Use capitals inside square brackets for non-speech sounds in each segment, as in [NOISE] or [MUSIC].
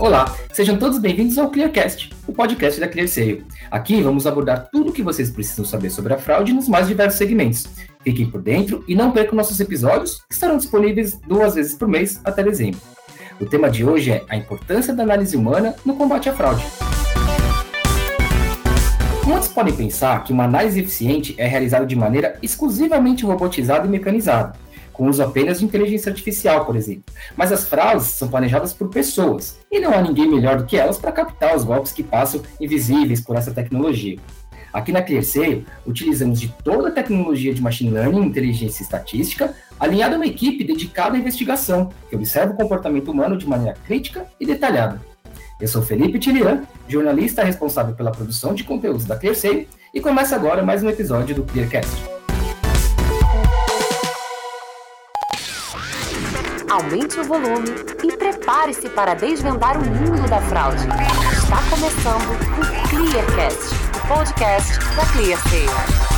Olá, sejam todos bem-vindos ao ClearCast, o podcast da ClearSale. Aqui vamos abordar tudo o que vocês precisam saber sobre a fraude nos mais diversos segmentos. Fiquem por dentro e não percam nossos episódios, que estarão disponíveis duas vezes por mês até dezembro. O tema de hoje é a importância da análise humana no combate à fraude. Muitos podem pensar que uma análise eficiente é realizada de maneira exclusivamente robotizada e mecanizada com uso apenas de inteligência artificial, por exemplo. Mas as fraudes são planejadas por pessoas, e não há ninguém melhor do que elas para captar os golpes que passam invisíveis por essa tecnologia. Aqui na ClearSale, utilizamos de toda a tecnologia de machine learning e inteligência estatística, alinhada a uma equipe dedicada à investigação, que observa o comportamento humano de maneira crítica e detalhada. Eu sou Felipe Tilian, jornalista responsável pela produção de conteúdos da ClearSale, e começa agora mais um episódio do ClearCast. Aumente o volume e prepare-se para desvendar o mundo da fraude. Está começando o Clearcast, o podcast da ClearSale.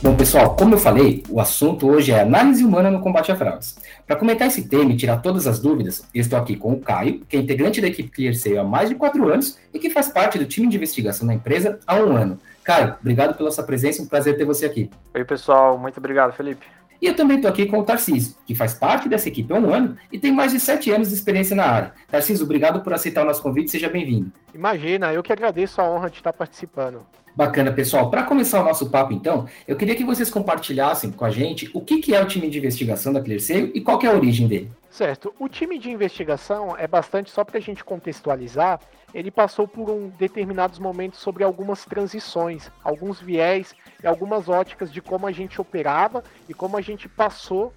Bom, pessoal, como eu falei, o assunto hoje é análise humana no combate a fraudes. Para comentar esse tema e tirar todas as dúvidas, estou aqui com o Caio, que é integrante da equipe ClearSale há mais de quatro anos e que faz parte do time de investigação da empresa há um ano. Caio, obrigado pela sua presença, um prazer ter você aqui. Oi, pessoal, muito obrigado, Felipe. E eu também estou aqui com o Tarcísio, que faz parte dessa equipe há um ano e tem mais de sete anos de experiência na área. Tarcísio, obrigado por aceitar o nosso convite, seja bem-vindo. Imagina, eu que agradeço a honra de estar participando. Bacana, pessoal. Para começar o nosso papo, então, eu queria que vocês compartilhassem com a gente o que, que é o time de investigação da ClearSale e qual é a origem dele. Certo. O time de investigação é bastante, só para a gente contextualizar, ele passou por um, determinados momentos sobre algumas transições, alguns viés e algumas óticas de como a gente operava e como a gente passou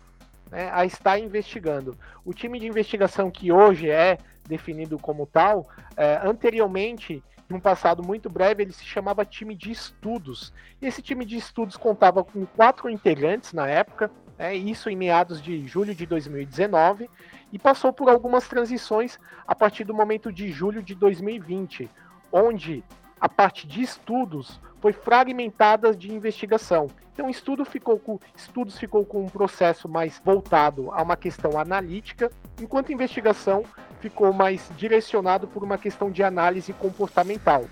né, a estar investigando. O time de investigação que hoje é definido como tal, é, anteriormente num passado muito breve, ele se chamava time de estudos. E esse time de estudos contava com quatro integrantes na época, né, isso em meados de julho de 2019, e passou por algumas transições a partir do momento de julho de 2020, onde a parte de estudos foi fragmentada de investigação. Então, estudo ficou com, estudos ficou com um processo mais voltado a uma questão analítica, enquanto investigação ficou mais direcionado por uma questão de análise comportamental.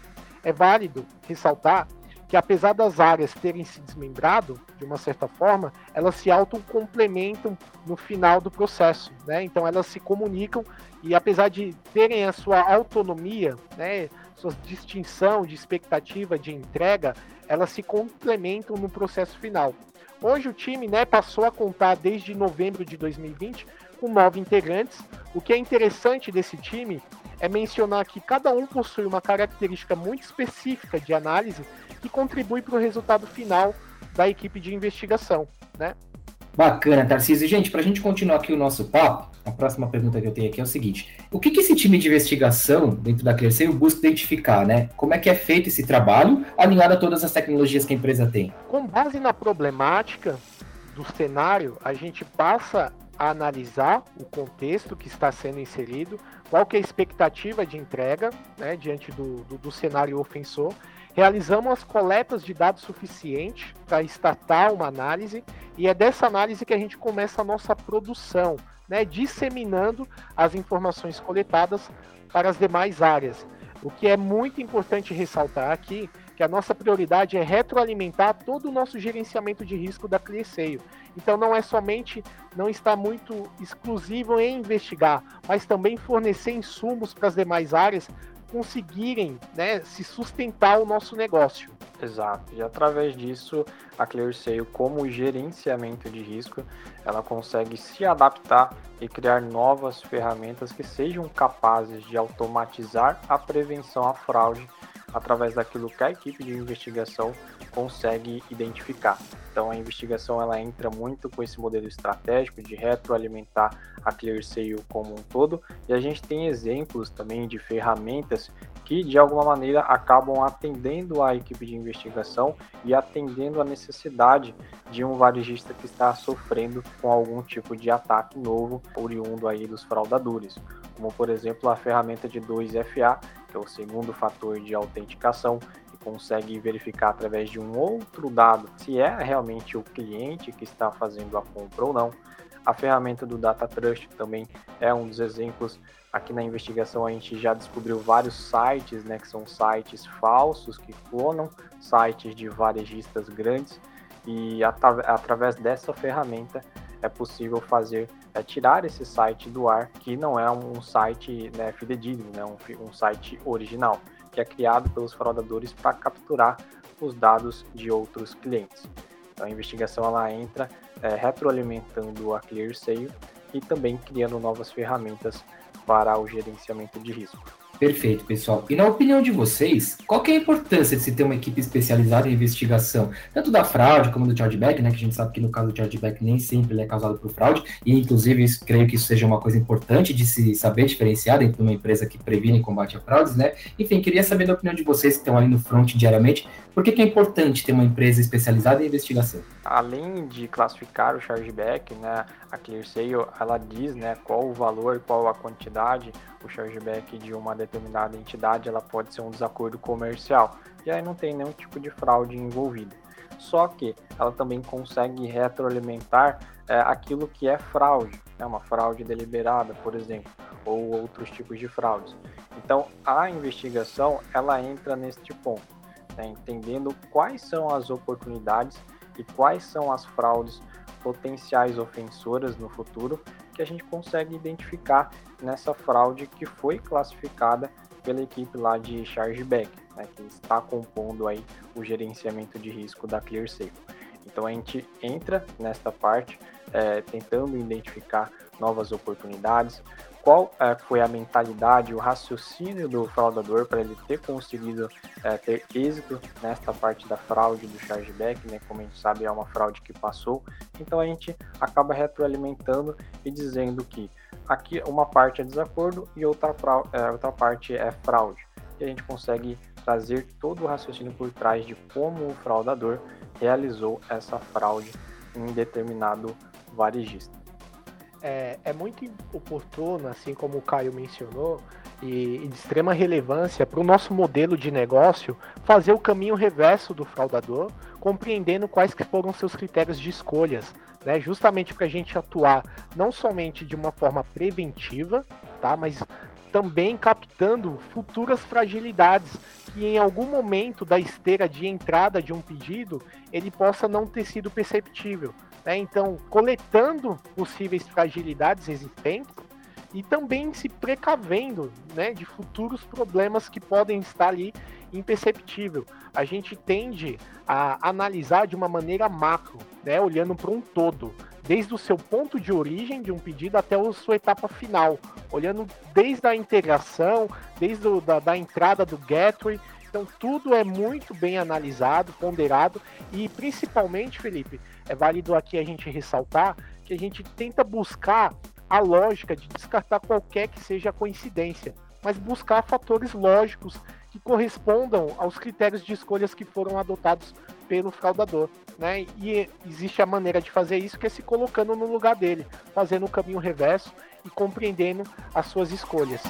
É válido ressaltar que apesar das áreas terem se desmembrado, de uma certa forma, elas se autocomplementam no final do processo, né? Então elas se comunicam e apesar de terem a sua autonomia, né, sua distinção de expectativa de entrega, elas se complementam no processo final. Hoje o time, né, passou a contar desde novembro de 2020 com nove integrantes. O que é interessante desse time é mencionar que cada um possui uma característica muito específica de análise que contribui para o resultado final da equipe de investigação, né? Bacana, Tarcísio. Gente, para a gente continuar aqui o nosso papo, a próxima pergunta que eu tenho aqui é o seguinte: o que, que esse time de investigação dentro da Clearseio busca identificar, né? Como é que é feito esse trabalho alinhado a todas as tecnologias que a empresa tem? Com base na problemática do cenário, a gente passa a analisar o contexto que está sendo inserido, qual que é a expectativa de entrega né, diante do, do, do cenário ofensor Realizamos as coletas de dados suficientes para startar uma análise e é dessa análise que a gente começa a nossa produção, né, disseminando as informações coletadas para as demais áreas. O que é muito importante ressaltar aqui que a nossa prioridade é retroalimentar todo o nosso gerenciamento de risco da ClearSale. Então não é somente não está muito exclusivo em investigar, mas também fornecer insumos para as demais áreas conseguirem né, se sustentar o nosso negócio. Exato. E através disso, a ClearSale, como gerenciamento de risco, ela consegue se adaptar e criar novas ferramentas que sejam capazes de automatizar a prevenção à fraude através daquilo que a equipe de investigação consegue identificar. Então a investigação ela entra muito com esse modelo estratégico de retroalimentar a ClearSale como um todo e a gente tem exemplos também de ferramentas que de alguma maneira acabam atendendo a equipe de investigação e atendendo a necessidade de um varejista que está sofrendo com algum tipo de ataque novo oriundo aí dos fraudadores, como por exemplo a ferramenta de 2FA, que é o segundo fator de autenticação consegue verificar através de um outro dado se é realmente o cliente que está fazendo a compra ou não. A ferramenta do Data Trust também é um dos exemplos. Aqui na investigação a gente já descobriu vários sites, né, que são sites falsos que clonam sites de varejistas grandes e através dessa ferramenta é possível fazer é, tirar esse site do ar, que não é um site né, fidedigno, né, um, um site original, que é criado pelos fraudadores para capturar os dados de outros clientes. Então, a investigação ela entra é, retroalimentando a ClearSale e também criando novas ferramentas para o gerenciamento de risco. Perfeito, pessoal. E na opinião de vocês, qual é a importância de se ter uma equipe especializada em investigação, tanto da fraude como do chargeback, né? Que a gente sabe que no caso do chargeback nem sempre ele é causado por fraude, e inclusive isso, creio que isso seja uma coisa importante de se saber diferenciar dentro de uma empresa que previne e combate a fraudes, né? Enfim, queria saber da opinião de vocês que estão ali no front diariamente, por que, que é importante ter uma empresa especializada em investigação? Além de classificar o chargeback, né, a ClearSale ela diz, né, qual o valor, qual a quantidade o chargeback de uma determinada entidade, ela pode ser um desacordo comercial. E aí não tem nenhum tipo de fraude envolvida. Só que ela também consegue retroalimentar é, aquilo que é fraude, né, uma fraude deliberada, por exemplo, ou outros tipos de fraudes. Então, a investigação ela entra neste ponto, né, entendendo quais são as oportunidades e quais são as fraudes potenciais ofensoras no futuro que a gente consegue identificar nessa fraude que foi classificada pela equipe lá de chargeback, né, que está compondo aí o gerenciamento de risco da ClearSafe. Então a gente entra nesta parte é, tentando identificar novas oportunidades, qual é, foi a mentalidade, o raciocínio do fraudador para ele ter conseguido é, ter êxito nesta parte da fraude do chargeback, né? Como a gente sabe, é uma fraude que passou. Então a gente acaba retroalimentando e dizendo que aqui uma parte é desacordo e outra, é, outra parte é fraude. E a gente consegue trazer todo o raciocínio por trás de como o fraudador realizou essa fraude em determinado varejista é, é muito oportuno, assim como o Caio mencionou, e, e de extrema relevância para o nosso modelo de negócio fazer o caminho reverso do fraudador, compreendendo quais que foram seus critérios de escolhas, né? Justamente para a gente atuar não somente de uma forma preventiva, tá? Mas também captando futuras fragilidades que em algum momento da esteira de entrada de um pedido ele possa não ter sido perceptível. Né? Então, coletando possíveis fragilidades existentes e também se precavendo né, de futuros problemas que podem estar ali imperceptível. A gente tende a analisar de uma maneira macro, né, olhando para um todo, desde o seu ponto de origem de um pedido até a sua etapa final, olhando desde a integração, desde o, da, da entrada do gateway. Então, tudo é muito bem analisado, ponderado e, principalmente, Felipe, é válido aqui a gente ressaltar que a gente tenta buscar a lógica de descartar qualquer que seja a coincidência, mas buscar fatores lógicos que correspondam aos critérios de escolhas que foram adotados pelo fraudador, né? E existe a maneira de fazer isso que é se colocando no lugar dele, fazendo o caminho reverso e compreendendo as suas escolhas.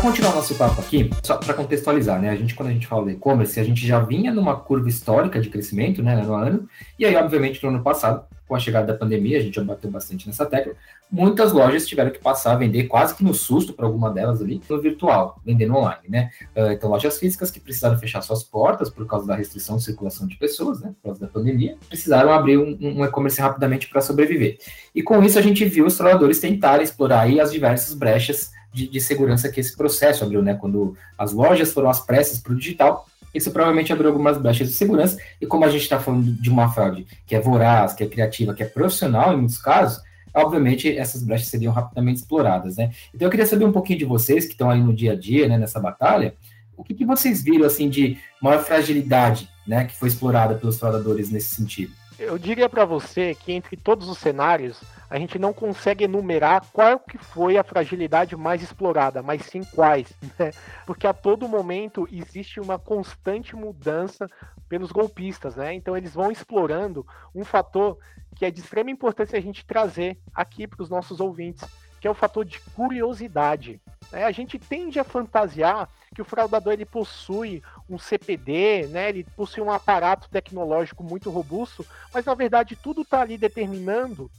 Para continuar nosso papo aqui, só para contextualizar, né? A gente, quando a gente fala de e-commerce, a gente já vinha numa curva histórica de crescimento, né, no ano, e aí, obviamente, no ano passado, com a chegada da pandemia, a gente já bateu bastante nessa tecla, muitas lojas tiveram que passar a vender quase que no susto para alguma delas ali, no virtual, vendendo online, né? Uh, então, lojas físicas que precisaram fechar suas portas por causa da restrição de circulação de pessoas, né, por causa da pandemia, precisaram abrir um, um e-commerce rapidamente para sobreviver. E com isso, a gente viu os trabalhadores tentarem explorar aí as diversas brechas de, de segurança que esse processo abriu, né? Quando as lojas foram às pressas para o digital, isso provavelmente abriu algumas brechas de segurança, e como a gente está falando de uma fraude que é voraz, que é criativa, que é profissional em muitos casos, obviamente essas brechas seriam rapidamente exploradas, né? Então eu queria saber um pouquinho de vocês que estão aí no dia a dia, né, nessa batalha, o que, que vocês viram, assim, de maior fragilidade, né, que foi explorada pelos fraudadores nesse sentido? Eu diria para você que entre todos os cenários, a gente não consegue enumerar qual que foi a fragilidade mais explorada, mas sim quais, [LAUGHS] né? Porque a todo momento existe uma constante mudança pelos golpistas, né? Então eles vão explorando um fator que é de extrema importância a gente trazer aqui para os nossos ouvintes, que é o fator de curiosidade. Né? A gente tende a fantasiar que o fraudador ele possui um CPD, né? ele possui um aparato tecnológico muito robusto, mas na verdade tudo está ali determinando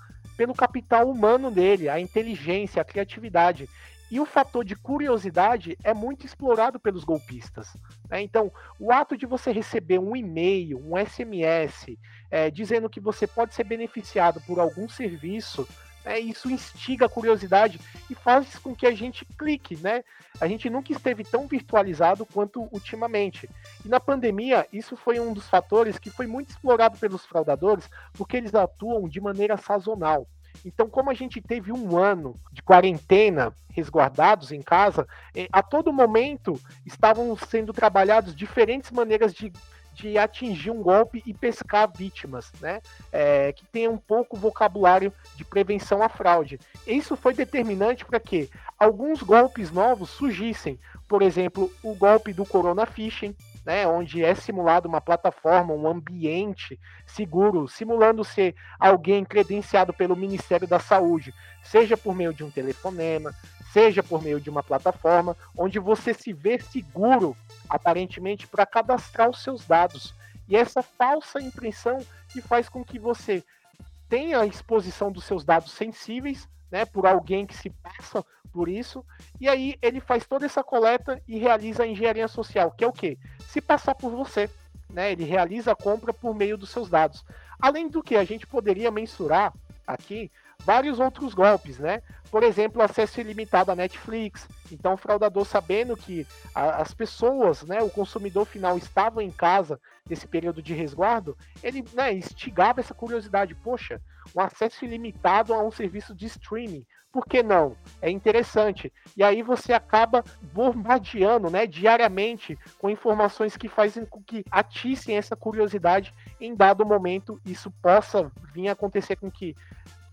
pelo capital humano dele, a inteligência, a criatividade. E o fator de curiosidade é muito explorado pelos golpistas. Né? Então, o ato de você receber um e-mail, um SMS, é, dizendo que você pode ser beneficiado por algum serviço, é, isso instiga a curiosidade e faz com que a gente clique, né? A gente nunca esteve tão virtualizado quanto ultimamente. E na pandemia, isso foi um dos fatores que foi muito explorado pelos fraudadores, porque eles atuam de maneira sazonal. Então, como a gente teve um ano de quarentena resguardados em casa, eh, a todo momento estavam sendo trabalhados diferentes maneiras de de atingir um golpe e pescar vítimas, né? É, que tenha um pouco vocabulário de prevenção à fraude. Isso foi determinante para que alguns golpes novos surgissem. Por exemplo, o golpe do Corona Phishing, né, onde é simulado uma plataforma, um ambiente seguro, simulando ser alguém credenciado pelo Ministério da Saúde, seja por meio de um telefonema, seja por meio de uma plataforma, onde você se vê seguro aparentemente, para cadastrar os seus dados. E essa falsa impressão que faz com que você tenha a exposição dos seus dados sensíveis, né, por alguém que se passa por isso, e aí ele faz toda essa coleta e realiza a engenharia social, que é o quê? Se passar por você, né, ele realiza a compra por meio dos seus dados. Além do que a gente poderia mensurar aqui vários outros golpes, né? Por exemplo, acesso ilimitado à Netflix. Então, o fraudador sabendo que a, as pessoas, né, o consumidor final estava em casa nesse período de resguardo, ele né, instigava essa curiosidade. Poxa, um acesso ilimitado a um serviço de streaming. Por que não? É interessante. E aí você acaba bombardeando, né, diariamente com informações que fazem com que atissem essa curiosidade em dado momento isso possa vir a acontecer com que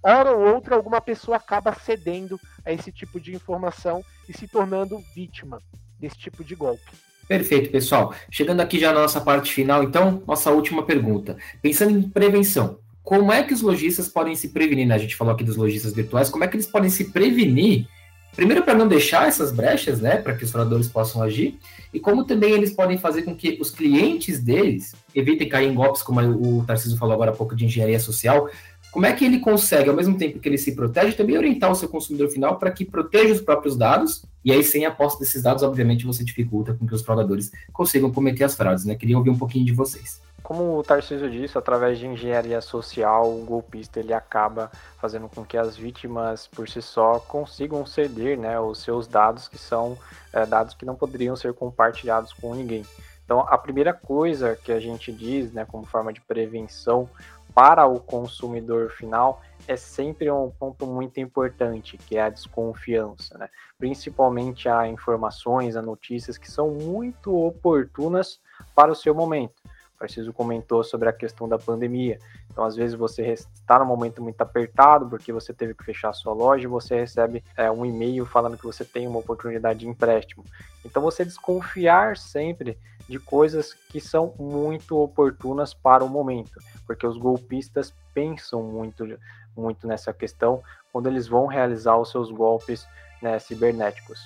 hora ou outra alguma pessoa acaba cedendo a esse tipo de informação e se tornando vítima desse tipo de golpe. Perfeito, pessoal. Chegando aqui já na nossa parte final, então, nossa última pergunta. Pensando em prevenção, como é que os lojistas podem se prevenir? Né? A gente falou aqui dos lojistas virtuais, como é que eles podem se prevenir? Primeiro, para não deixar essas brechas, né, para que os fraudadores possam agir, e como também eles podem fazer com que os clientes deles evitem cair em golpes, como o Tarcísio falou agora há pouco de engenharia social, como é que ele consegue, ao mesmo tempo que ele se protege, também orientar o seu consumidor final para que proteja os próprios dados, e aí sem a posse desses dados, obviamente, você dificulta com que os fraudadores consigam cometer as fraudes, né? Queria ouvir um pouquinho de vocês. Como o Tarcísio disse, através de engenharia social, o golpista ele acaba fazendo com que as vítimas por si só consigam ceder né, os seus dados, que são é, dados que não poderiam ser compartilhados com ninguém. Então, a primeira coisa que a gente diz, né, como forma de prevenção para o consumidor final é sempre um ponto muito importante, que é a desconfiança, né? principalmente a informações, a notícias que são muito oportunas para o seu momento. O Preciso comentou sobre a questão da pandemia. Então, às vezes, você está num momento muito apertado, porque você teve que fechar a sua loja, e você recebe é, um e-mail falando que você tem uma oportunidade de empréstimo. Então, você desconfiar sempre de coisas que são muito oportunas para o momento, porque os golpistas pensam muito, muito nessa questão quando eles vão realizar os seus golpes né, cibernéticos.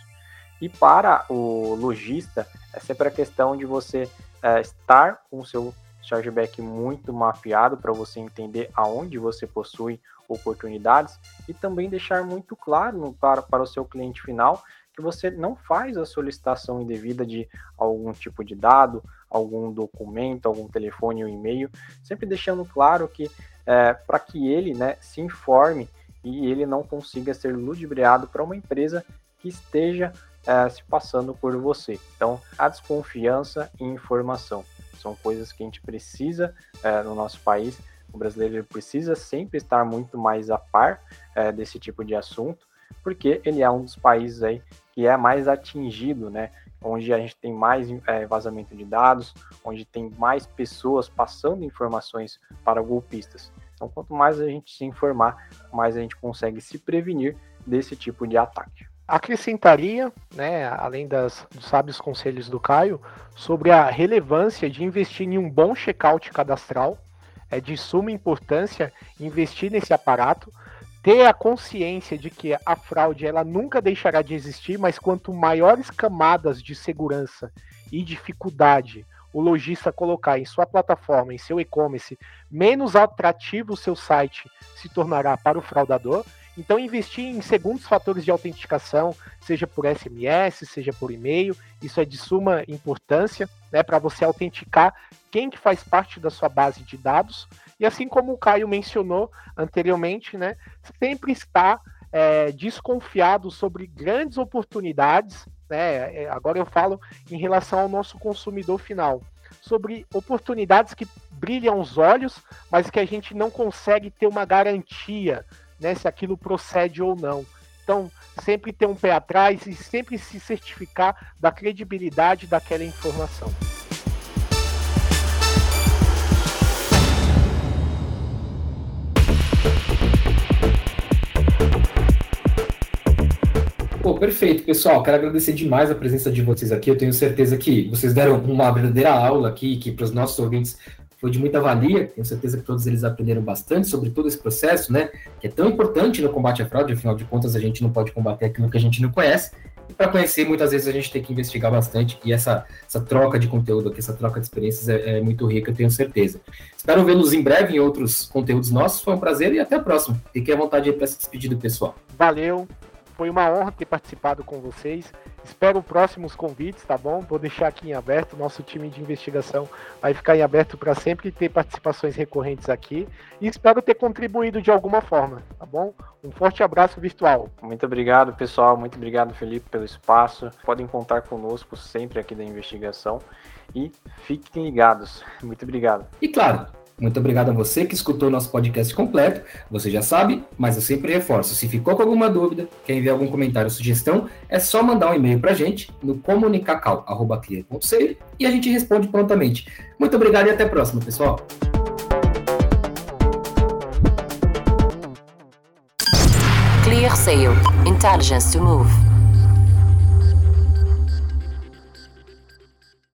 E para o lojista, é sempre a questão de você é, estar com o seu chargeback muito mapeado para você entender aonde você possui oportunidades e também deixar muito claro para, para o seu cliente final que você não faz a solicitação indevida de algum tipo de dado, algum documento, algum telefone ou e-mail, sempre deixando claro que é, para que ele né, se informe e ele não consiga ser ludibriado para uma empresa que esteja é, se passando por você. Então, a desconfiança e informação são coisas que a gente precisa é, no nosso país. O brasileiro precisa sempre estar muito mais a par é, desse tipo de assunto, porque ele é um dos países aí que é mais atingido, né? Onde a gente tem mais é, vazamento de dados, onde tem mais pessoas passando informações para golpistas. Então, quanto mais a gente se informar, mais a gente consegue se prevenir desse tipo de ataque. Acrescentaria, né, além das, dos sábios conselhos do Caio, sobre a relevância de investir em um bom check-out cadastral. É de suma importância investir nesse aparato, ter a consciência de que a fraude ela nunca deixará de existir, mas quanto maiores camadas de segurança e dificuldade o lojista colocar em sua plataforma, em seu e-commerce, menos atrativo o seu site se tornará para o fraudador. Então, investir em segundos fatores de autenticação, seja por SMS, seja por e-mail, isso é de suma importância né, para você autenticar quem que faz parte da sua base de dados. E assim como o Caio mencionou anteriormente, né, sempre está é, desconfiado sobre grandes oportunidades. Né, é, agora eu falo em relação ao nosso consumidor final, sobre oportunidades que brilham os olhos, mas que a gente não consegue ter uma garantia né, se aquilo procede ou não. Então, sempre ter um pé atrás e sempre se certificar da credibilidade daquela informação. Pô, perfeito, pessoal. Quero agradecer demais a presença de vocês aqui. Eu tenho certeza que vocês deram uma verdadeira aula aqui, que para os nossos ouvintes foi de muita valia. Tenho certeza que todos eles aprenderam bastante sobre todo esse processo, né? Que é tão importante no combate à fraude. Afinal de contas, a gente não pode combater aquilo que a gente não conhece. E para conhecer, muitas vezes a gente tem que investigar bastante. E essa, essa troca de conteúdo aqui, essa troca de experiências é, é muito rica, eu tenho certeza. Espero vê-los em breve em outros conteúdos nossos. Foi um prazer e até a próxima. Fiquem à vontade para se despedir do pessoal. Valeu. Foi uma honra ter participado com vocês. Espero próximos convites, tá bom? Vou deixar aqui em aberto. Nosso time de investigação vai ficar em aberto para sempre ter participações recorrentes aqui. E espero ter contribuído de alguma forma, tá bom? Um forte abraço virtual. Muito obrigado, pessoal. Muito obrigado, Felipe, pelo espaço. Podem contar conosco sempre aqui da investigação. E fiquem ligados. Muito obrigado. E claro, muito obrigado a você que escutou nosso podcast completo. Você já sabe, mas eu sempre reforço. Se ficou com alguma dúvida, quer enviar algum comentário ou sugestão, é só mandar um e-mail para a gente no comunicacal.clear.co e a gente responde prontamente. Muito obrigado e até a próxima, pessoal. Clear Sale. Intelligence to Move.